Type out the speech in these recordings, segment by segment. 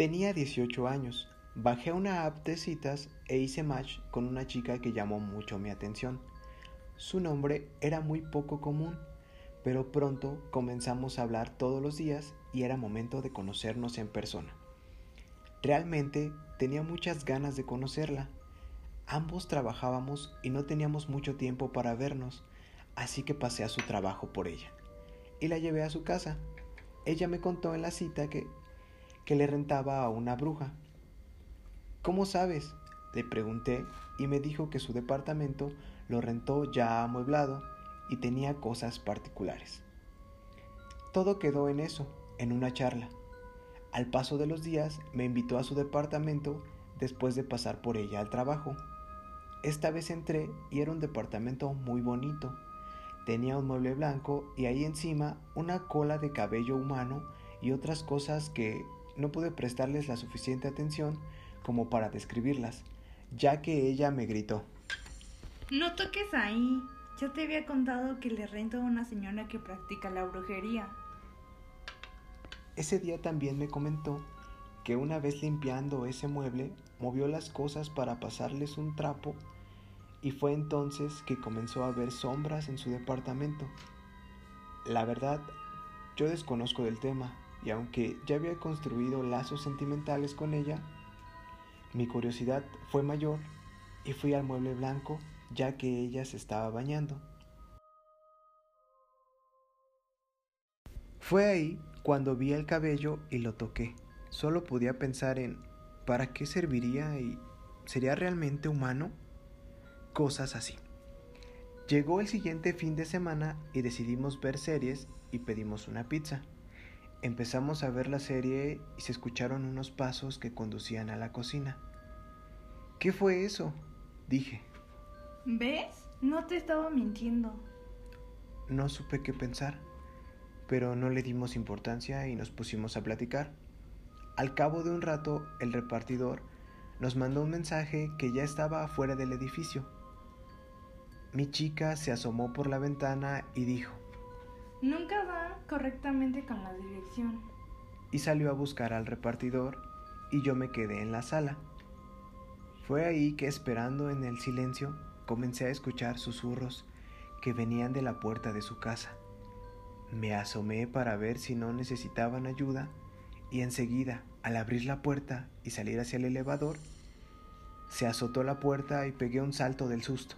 Tenía 18 años. Bajé una app de citas e hice match con una chica que llamó mucho mi atención. Su nombre era muy poco común, pero pronto comenzamos a hablar todos los días y era momento de conocernos en persona. Realmente tenía muchas ganas de conocerla. Ambos trabajábamos y no teníamos mucho tiempo para vernos, así que pasé a su trabajo por ella y la llevé a su casa. Ella me contó en la cita que que le rentaba a una bruja. ¿Cómo sabes? Le pregunté y me dijo que su departamento lo rentó ya amueblado y tenía cosas particulares. Todo quedó en eso, en una charla. Al paso de los días me invitó a su departamento después de pasar por ella al trabajo. Esta vez entré y era un departamento muy bonito. Tenía un mueble blanco y ahí encima una cola de cabello humano y otras cosas que no pude prestarles la suficiente atención como para describirlas, ya que ella me gritó. No toques ahí. Ya te había contado que le rento a una señora que practica la brujería. Ese día también me comentó que una vez limpiando ese mueble movió las cosas para pasarles un trapo y fue entonces que comenzó a ver sombras en su departamento. La verdad, yo desconozco del tema, y aunque ya había construido lazos sentimentales con ella, mi curiosidad fue mayor y fui al mueble blanco ya que ella se estaba bañando. Fue ahí cuando vi el cabello y lo toqué. Solo podía pensar en ¿para qué serviría y sería realmente humano? Cosas así. Llegó el siguiente fin de semana y decidimos ver series y pedimos una pizza. Empezamos a ver la serie y se escucharon unos pasos que conducían a la cocina. ¿Qué fue eso? dije. ¿Ves? No te estaba mintiendo. No supe qué pensar, pero no le dimos importancia y nos pusimos a platicar. Al cabo de un rato, el repartidor nos mandó un mensaje que ya estaba afuera del edificio. Mi chica se asomó por la ventana y dijo, Nunca va correctamente con la dirección. Y salió a buscar al repartidor y yo me quedé en la sala. Fue ahí que esperando en el silencio comencé a escuchar susurros que venían de la puerta de su casa. Me asomé para ver si no necesitaban ayuda y enseguida, al abrir la puerta y salir hacia el elevador, se azotó la puerta y pegué un salto del susto.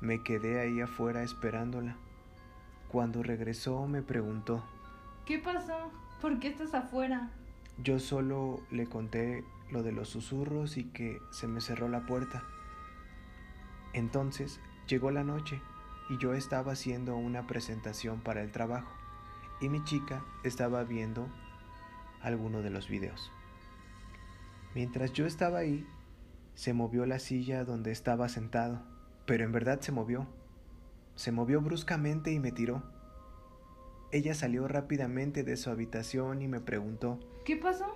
Me quedé ahí afuera esperándola. Cuando regresó me preguntó, ¿Qué pasó? ¿Por qué estás afuera? Yo solo le conté lo de los susurros y que se me cerró la puerta. Entonces llegó la noche y yo estaba haciendo una presentación para el trabajo y mi chica estaba viendo alguno de los videos. Mientras yo estaba ahí, se movió la silla donde estaba sentado, pero en verdad se movió. Se movió bruscamente y me tiró. Ella salió rápidamente de su habitación y me preguntó, ¿Qué pasó?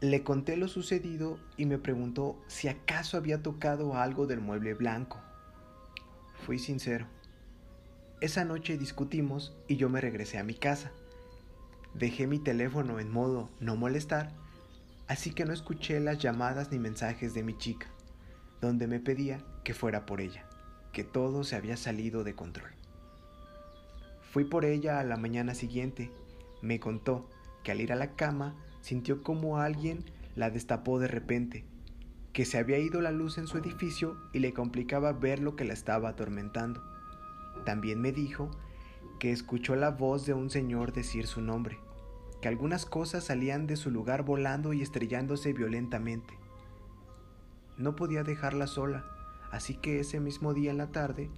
Le conté lo sucedido y me preguntó si acaso había tocado algo del mueble blanco. Fui sincero. Esa noche discutimos y yo me regresé a mi casa. Dejé mi teléfono en modo no molestar, así que no escuché las llamadas ni mensajes de mi chica donde me pedía que fuera por ella, que todo se había salido de control. Fui por ella a la mañana siguiente. Me contó que al ir a la cama sintió como alguien la destapó de repente, que se había ido la luz en su edificio y le complicaba ver lo que la estaba atormentando. También me dijo que escuchó la voz de un señor decir su nombre, que algunas cosas salían de su lugar volando y estrellándose violentamente, no podía dejarla sola, así que ese mismo día en la tarde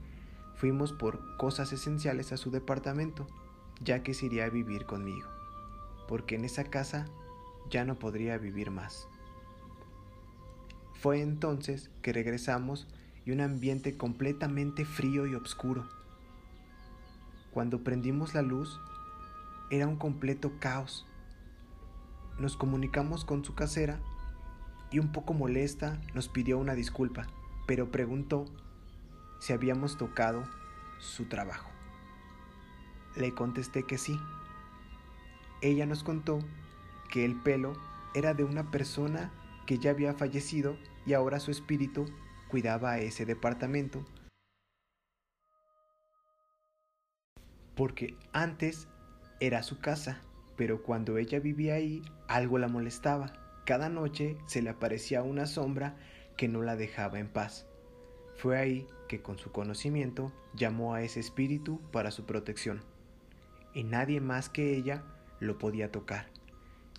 fuimos por cosas esenciales a su departamento, ya que se iría a vivir conmigo, porque en esa casa ya no podría vivir más. Fue entonces que regresamos y un ambiente completamente frío y oscuro. Cuando prendimos la luz, era un completo caos. Nos comunicamos con su casera y un poco molesta nos pidió una disculpa, pero preguntó si habíamos tocado su trabajo. Le contesté que sí. ella nos contó que el pelo era de una persona que ya había fallecido y ahora su espíritu cuidaba ese departamento. Porque antes era su casa, pero cuando ella vivía ahí algo la molestaba. Cada noche se le aparecía una sombra que no la dejaba en paz. Fue ahí que con su conocimiento llamó a ese espíritu para su protección. Y nadie más que ella lo podía tocar,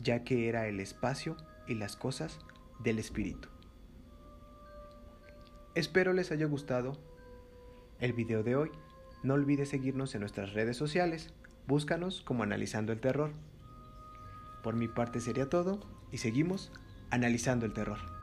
ya que era el espacio y las cosas del espíritu. Espero les haya gustado el video de hoy. No olvides seguirnos en nuestras redes sociales. Búscanos como Analizando el Terror. Por mi parte sería todo y seguimos analizando el terror.